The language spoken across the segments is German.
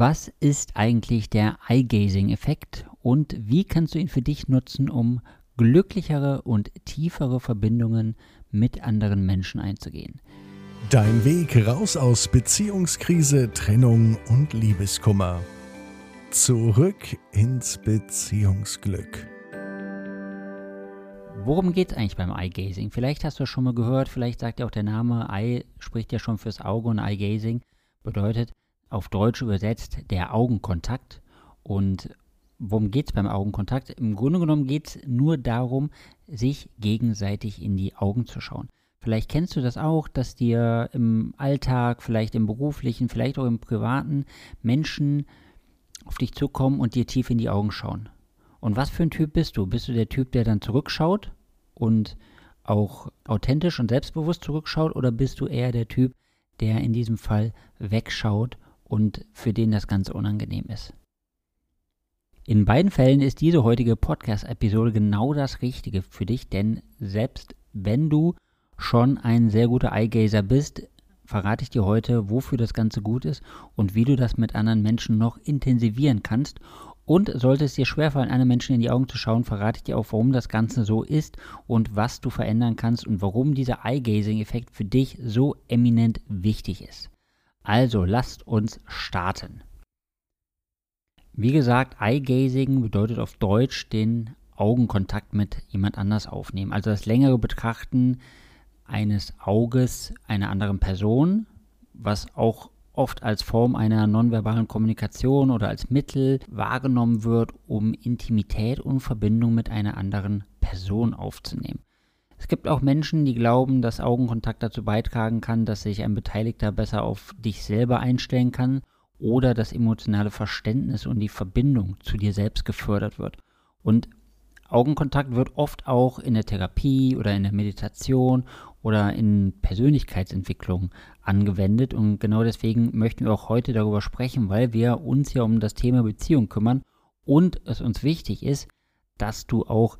Was ist eigentlich der Eye-Gazing-Effekt und wie kannst du ihn für dich nutzen, um glücklichere und tiefere Verbindungen mit anderen Menschen einzugehen? Dein Weg raus aus Beziehungskrise, Trennung und Liebeskummer. Zurück ins Beziehungsglück. Worum geht es eigentlich beim Eye-Gazing? Vielleicht hast du es schon mal gehört, vielleicht sagt ja auch der Name Eye spricht ja schon fürs Auge und Eye-Gazing bedeutet, auf Deutsch übersetzt der Augenkontakt. Und worum geht es beim Augenkontakt? Im Grunde genommen geht es nur darum, sich gegenseitig in die Augen zu schauen. Vielleicht kennst du das auch, dass dir im Alltag, vielleicht im beruflichen, vielleicht auch im privaten Menschen auf dich zukommen und dir tief in die Augen schauen. Und was für ein Typ bist du? Bist du der Typ, der dann zurückschaut und auch authentisch und selbstbewusst zurückschaut oder bist du eher der Typ, der in diesem Fall wegschaut und für den das Ganze unangenehm ist. In beiden Fällen ist diese heutige Podcast-Episode genau das Richtige für dich, denn selbst wenn du schon ein sehr guter Eyegazer bist, verrate ich dir heute, wofür das Ganze gut ist und wie du das mit anderen Menschen noch intensivieren kannst. Und sollte es dir schwerfallen, einem Menschen in die Augen zu schauen, verrate ich dir auch, warum das Ganze so ist und was du verändern kannst und warum dieser Eye-Gazing-Effekt für dich so eminent wichtig ist. Also lasst uns starten. Wie gesagt, Eye-Gazing bedeutet auf Deutsch den Augenkontakt mit jemand anders aufnehmen. Also das längere Betrachten eines Auges einer anderen Person, was auch oft als Form einer nonverbalen Kommunikation oder als Mittel wahrgenommen wird, um Intimität und Verbindung mit einer anderen Person aufzunehmen. Es gibt auch Menschen, die glauben, dass Augenkontakt dazu beitragen kann, dass sich ein Beteiligter besser auf dich selber einstellen kann oder das emotionale Verständnis und die Verbindung zu dir selbst gefördert wird. Und Augenkontakt wird oft auch in der Therapie oder in der Meditation oder in Persönlichkeitsentwicklung angewendet. Und genau deswegen möchten wir auch heute darüber sprechen, weil wir uns ja um das Thema Beziehung kümmern und es uns wichtig ist, dass du auch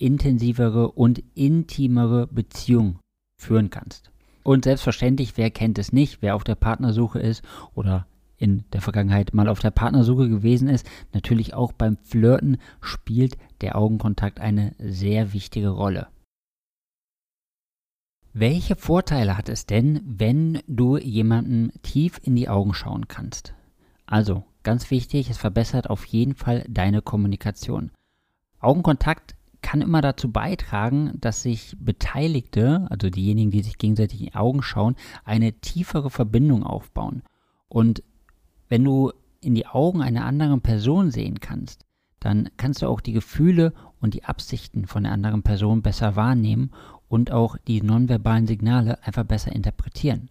intensivere und intimere Beziehung führen kannst. Und selbstverständlich, wer kennt es nicht, wer auf der Partnersuche ist oder in der Vergangenheit mal auf der Partnersuche gewesen ist, natürlich auch beim Flirten spielt der Augenkontakt eine sehr wichtige Rolle. Welche Vorteile hat es denn, wenn du jemandem tief in die Augen schauen kannst? Also, ganz wichtig, es verbessert auf jeden Fall deine Kommunikation. Augenkontakt kann immer dazu beitragen, dass sich Beteiligte, also diejenigen, die sich gegenseitig in die Augen schauen, eine tiefere Verbindung aufbauen. Und wenn du in die Augen einer anderen Person sehen kannst, dann kannst du auch die Gefühle und die Absichten von der anderen Person besser wahrnehmen und auch die nonverbalen Signale einfach besser interpretieren.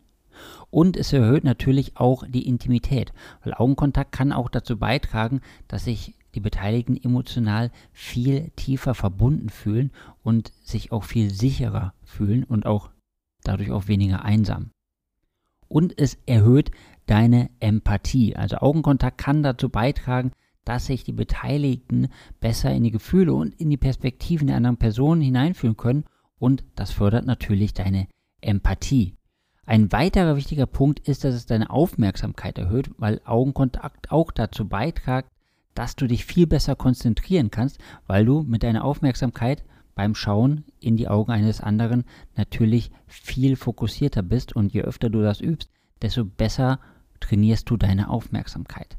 Und es erhöht natürlich auch die Intimität, weil Augenkontakt kann auch dazu beitragen, dass sich die Beteiligten emotional viel tiefer verbunden fühlen und sich auch viel sicherer fühlen und auch dadurch auch weniger einsam. Und es erhöht deine Empathie. Also Augenkontakt kann dazu beitragen, dass sich die Beteiligten besser in die Gefühle und in die Perspektiven der anderen Person hineinfühlen können und das fördert natürlich deine Empathie. Ein weiterer wichtiger Punkt ist, dass es deine Aufmerksamkeit erhöht, weil Augenkontakt auch dazu beiträgt, dass du dich viel besser konzentrieren kannst, weil du mit deiner Aufmerksamkeit beim Schauen in die Augen eines anderen natürlich viel fokussierter bist und je öfter du das übst, desto besser trainierst du deine Aufmerksamkeit.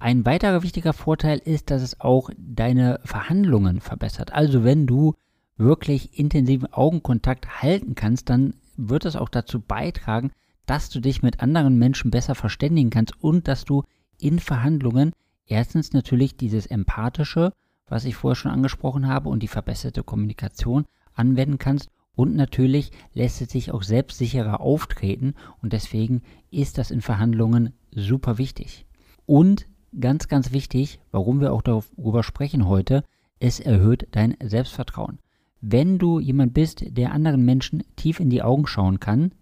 Ein weiterer wichtiger Vorteil ist, dass es auch deine Verhandlungen verbessert. Also wenn du wirklich intensiven Augenkontakt halten kannst, dann wird es auch dazu beitragen, dass du dich mit anderen Menschen besser verständigen kannst und dass du in Verhandlungen Erstens natürlich dieses Empathische, was ich vorher schon angesprochen habe, und die verbesserte Kommunikation anwenden kannst. Und natürlich lässt es sich auch selbstsicherer auftreten und deswegen ist das in Verhandlungen super wichtig. Und ganz, ganz wichtig, warum wir auch darüber sprechen heute, es erhöht dein Selbstvertrauen. Wenn du jemand bist, der anderen Menschen tief in die Augen schauen kann,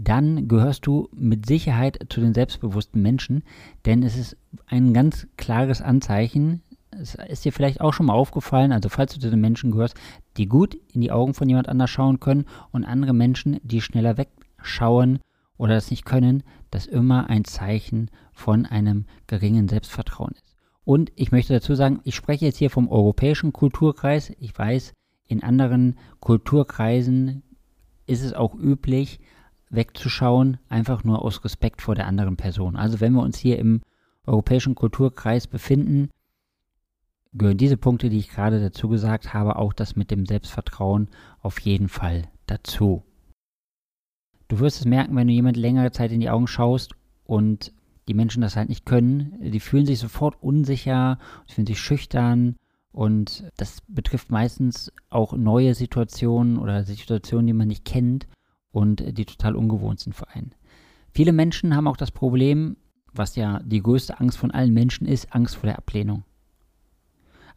dann gehörst du mit Sicherheit zu den selbstbewussten Menschen, denn es ist ein ganz klares Anzeichen. Es ist dir vielleicht auch schon mal aufgefallen, also falls du zu den Menschen gehörst, die gut in die Augen von jemand anders schauen können und andere Menschen, die schneller wegschauen oder das nicht können, das immer ein Zeichen von einem geringen Selbstvertrauen ist. Und ich möchte dazu sagen, ich spreche jetzt hier vom europäischen Kulturkreis. Ich weiß, in anderen Kulturkreisen ist es auch üblich, wegzuschauen, einfach nur aus Respekt vor der anderen Person. Also wenn wir uns hier im europäischen Kulturkreis befinden, gehören diese Punkte, die ich gerade dazu gesagt habe, auch das mit dem Selbstvertrauen auf jeden Fall dazu. Du wirst es merken, wenn du jemand längere Zeit in die Augen schaust und die Menschen das halt nicht können. Die fühlen sich sofort unsicher, fühlen sich schüchtern und das betrifft meistens auch neue Situationen oder Situationen, die man nicht kennt und die total ungewohnt sind für einen. Viele Menschen haben auch das Problem, was ja die größte Angst von allen Menschen ist, Angst vor der Ablehnung.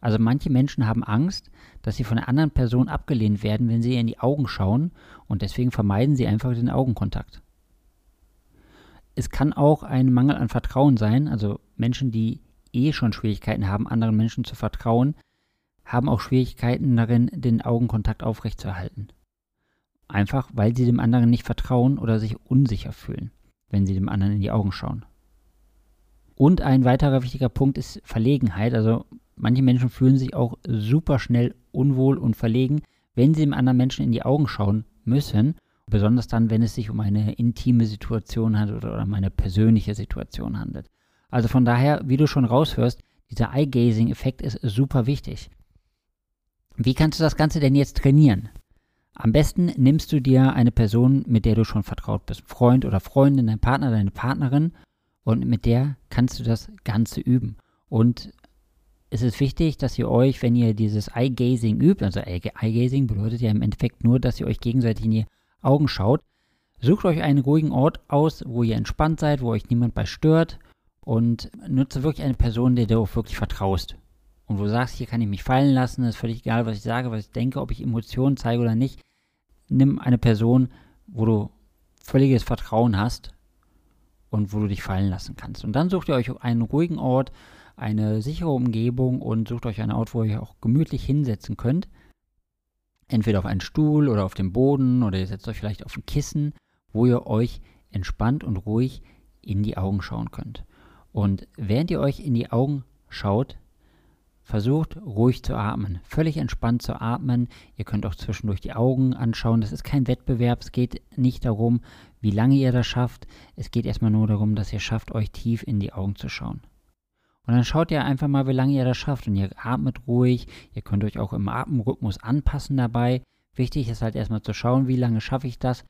Also manche Menschen haben Angst, dass sie von einer anderen Person abgelehnt werden, wenn sie ihr in die Augen schauen und deswegen vermeiden sie einfach den Augenkontakt. Es kann auch ein Mangel an Vertrauen sein, also Menschen, die eh schon Schwierigkeiten haben, anderen Menschen zu vertrauen, haben auch Schwierigkeiten darin, den Augenkontakt aufrechtzuerhalten. Einfach weil sie dem anderen nicht vertrauen oder sich unsicher fühlen, wenn sie dem anderen in die Augen schauen. Und ein weiterer wichtiger Punkt ist Verlegenheit. Also manche Menschen fühlen sich auch super schnell unwohl und verlegen, wenn sie dem anderen Menschen in die Augen schauen müssen. Besonders dann, wenn es sich um eine intime Situation handelt oder um eine persönliche Situation handelt. Also von daher, wie du schon raushörst, dieser Eye-Gazing-Effekt ist super wichtig. Wie kannst du das Ganze denn jetzt trainieren? Am besten nimmst du dir eine Person, mit der du schon vertraut bist, Freund oder Freundin, dein Partner, deine Partnerin, und mit der kannst du das Ganze üben. Und es ist wichtig, dass ihr euch, wenn ihr dieses Eye-Gazing übt, also Eye-Gazing bedeutet ja im Endeffekt nur, dass ihr euch gegenseitig in die Augen schaut, sucht euch einen ruhigen Ort aus, wo ihr entspannt seid, wo euch niemand bei stört und nutze wirklich eine Person, der du auch wirklich vertraust. Und wo du sagst, hier kann ich mich fallen lassen, ist völlig egal, was ich sage, was ich denke, ob ich Emotionen zeige oder nicht. Nimm eine Person, wo du völliges Vertrauen hast und wo du dich fallen lassen kannst. Und dann sucht ihr euch einen ruhigen Ort, eine sichere Umgebung und sucht euch einen Ort, wo ihr auch gemütlich hinsetzen könnt. Entweder auf einen Stuhl oder auf dem Boden oder ihr setzt euch vielleicht auf ein Kissen, wo ihr euch entspannt und ruhig in die Augen schauen könnt. Und während ihr euch in die Augen schaut, versucht ruhig zu atmen, völlig entspannt zu atmen. Ihr könnt auch zwischendurch die Augen anschauen. Das ist kein Wettbewerb. Es geht nicht darum, wie lange ihr das schafft. Es geht erstmal nur darum, dass ihr schafft, euch tief in die Augen zu schauen. Und dann schaut ihr einfach mal, wie lange ihr das schafft. Und ihr atmet ruhig. Ihr könnt euch auch im Atemrhythmus anpassen dabei. Wichtig ist halt erstmal zu schauen, wie lange schaffe ich das.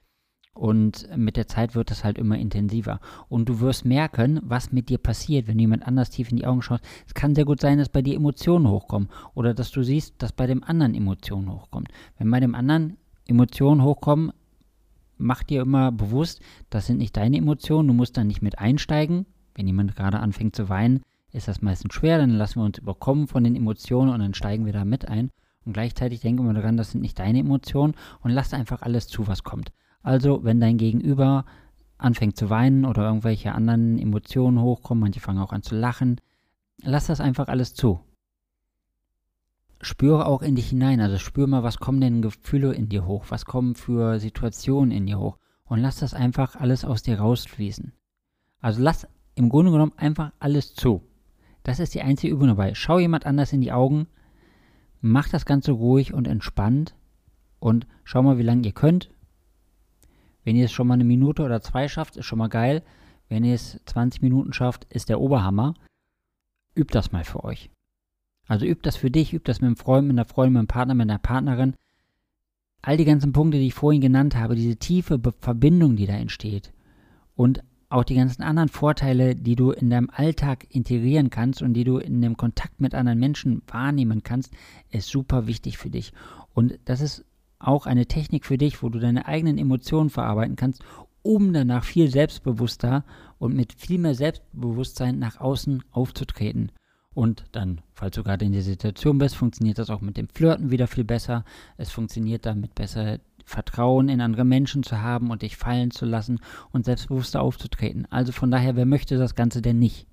Und mit der Zeit wird das halt immer intensiver. Und du wirst merken, was mit dir passiert, wenn du jemand anders tief in die Augen schaust. Es kann sehr gut sein, dass bei dir Emotionen hochkommen. Oder dass du siehst, dass bei dem anderen Emotionen hochkommen. Wenn bei dem anderen Emotionen hochkommen, mach dir immer bewusst, das sind nicht deine Emotionen. Du musst dann nicht mit einsteigen. Wenn jemand gerade anfängt zu weinen, ist das meistens schwer, dann lassen wir uns überkommen von den Emotionen und dann steigen wir da mit ein. Und gleichzeitig denken wir daran, das sind nicht deine Emotionen und lass einfach alles zu, was kommt. Also, wenn dein Gegenüber anfängt zu weinen oder irgendwelche anderen Emotionen hochkommen, manche fangen auch an zu lachen, lass das einfach alles zu. Spüre auch in dich hinein, also spür mal, was kommen denn Gefühle in dir hoch, was kommen für Situationen in dir hoch und lass das einfach alles aus dir rausfließen. Also lass im Grunde genommen einfach alles zu. Das ist die einzige Übung dabei. Schau jemand anders in die Augen, mach das Ganze ruhig und entspannt und schau mal, wie lange ihr könnt. Wenn ihr es schon mal eine Minute oder zwei schafft, ist schon mal geil. Wenn ihr es 20 Minuten schafft, ist der Oberhammer. Übt das mal für euch. Also übt das für dich, übt das mit einem Freund, mit einer Freundin, mit einem Partner, mit einer Partnerin. All die ganzen Punkte, die ich vorhin genannt habe, diese tiefe Verbindung, die da entsteht. Und auch die ganzen anderen Vorteile, die du in deinem Alltag integrieren kannst und die du in dem Kontakt mit anderen Menschen wahrnehmen kannst, ist super wichtig für dich. Und das ist auch eine Technik für dich, wo du deine eigenen Emotionen verarbeiten kannst, um danach viel selbstbewusster und mit viel mehr Selbstbewusstsein nach außen aufzutreten. Und dann, falls du gerade in der Situation bist, funktioniert das auch mit dem Flirten wieder viel besser. Es funktioniert damit besser, Vertrauen in andere Menschen zu haben und dich fallen zu lassen und selbstbewusster aufzutreten. Also von daher, wer möchte das Ganze denn nicht?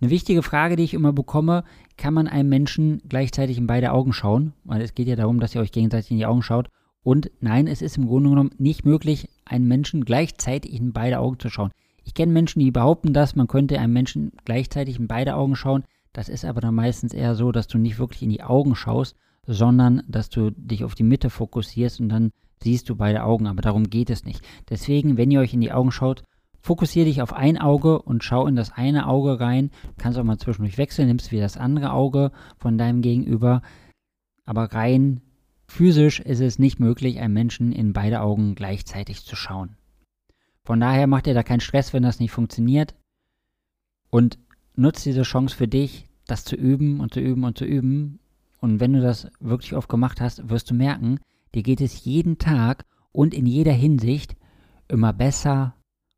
Eine wichtige Frage, die ich immer bekomme, kann man einem Menschen gleichzeitig in beide Augen schauen? Weil es geht ja darum, dass ihr euch gegenseitig in die Augen schaut. Und nein, es ist im Grunde genommen nicht möglich, einen Menschen gleichzeitig in beide Augen zu schauen. Ich kenne Menschen, die behaupten das, man könnte einem Menschen gleichzeitig in beide Augen schauen. Das ist aber dann meistens eher so, dass du nicht wirklich in die Augen schaust, sondern dass du dich auf die Mitte fokussierst und dann siehst du beide Augen. Aber darum geht es nicht. Deswegen, wenn ihr euch in die Augen schaut, fokussiere dich auf ein Auge und schau in das eine Auge rein. Du kannst auch mal zwischendurch wechseln, nimmst wieder das andere Auge von deinem Gegenüber. Aber rein physisch ist es nicht möglich, einem Menschen in beide Augen gleichzeitig zu schauen. Von daher macht dir da keinen Stress, wenn das nicht funktioniert. Und nutzt diese Chance für dich, das zu üben und zu üben und zu üben. Und wenn du das wirklich oft gemacht hast, wirst du merken, dir geht es jeden Tag und in jeder Hinsicht immer besser